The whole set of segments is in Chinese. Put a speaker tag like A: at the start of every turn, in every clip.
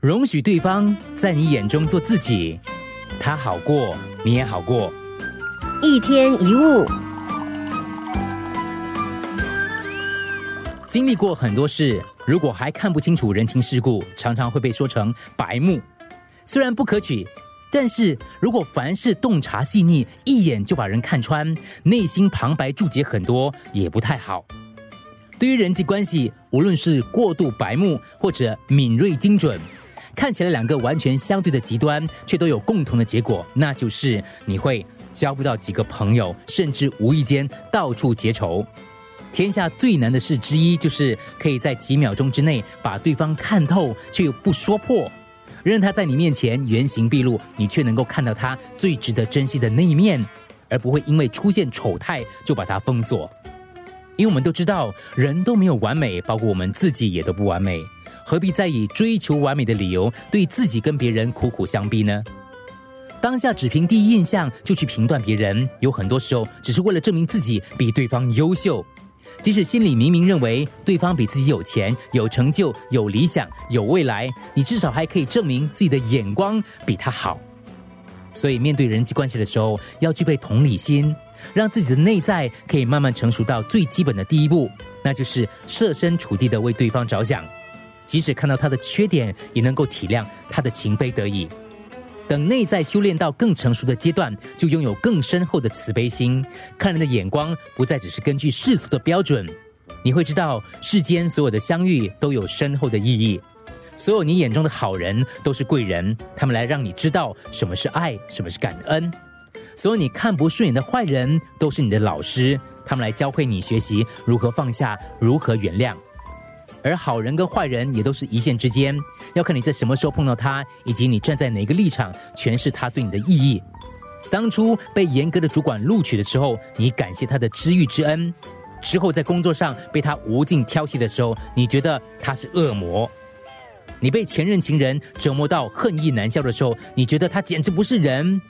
A: 容许对方在你眼中做自己，他好过，你也好过。
B: 一天一物，
A: 经历过很多事，如果还看不清楚人情世故，常常会被说成白目。虽然不可取，但是如果凡事洞察细腻，一眼就把人看穿，内心旁白注解很多，也不太好。对于人际关系，无论是过度白目或者敏锐精准，看起来两个完全相对的极端，却都有共同的结果，那就是你会交不到几个朋友，甚至无意间到处结仇。天下最难的事之一，就是可以在几秒钟之内把对方看透，却又不说破。任他在你面前原形毕露，你却能够看到他最值得珍惜的那一面，而不会因为出现丑态就把他封锁。因为我们都知道，人都没有完美，包括我们自己也都不完美，何必再以追求完美的理由对自己跟别人苦苦相逼呢？当下只凭第一印象就去评断别人，有很多时候只是为了证明自己比对方优秀。即使心里明明认为对方比自己有钱、有成就、有理想、有未来，你至少还可以证明自己的眼光比他好。所以，面对人际关系的时候，要具备同理心，让自己的内在可以慢慢成熟到最基本的第一步，那就是设身处地的为对方着想，即使看到他的缺点，也能够体谅他的情非得已。等内在修炼到更成熟的阶段，就拥有更深厚的慈悲心，看人的眼光不再只是根据世俗的标准。你会知道，世间所有的相遇都有深厚的意义，所有你眼中的好人都是贵人，他们来让你知道什么是爱，什么是感恩；所有你看不顺眼的坏人都是你的老师，他们来教会你学习如何放下，如何原谅。而好人跟坏人也都是一线之间，要看你在什么时候碰到他，以及你站在哪个立场诠释他对你的意义。当初被严格的主管录取的时候，你感谢他的知遇之恩；之后在工作上被他无尽挑剔的时候，你觉得他是恶魔。你被前任情人折磨到恨意难消的时候，你觉得他简直不是人。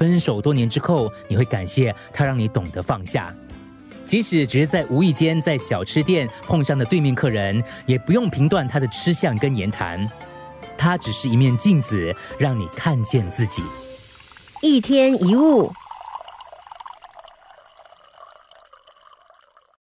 A: 分手多年之后，你会感谢他让你懂得放下。即使只是在无意间在小吃店碰上的对面客人，也不用评断他的吃相跟言谈，他只是一面镜子，让你看见自己。
B: 一天一物。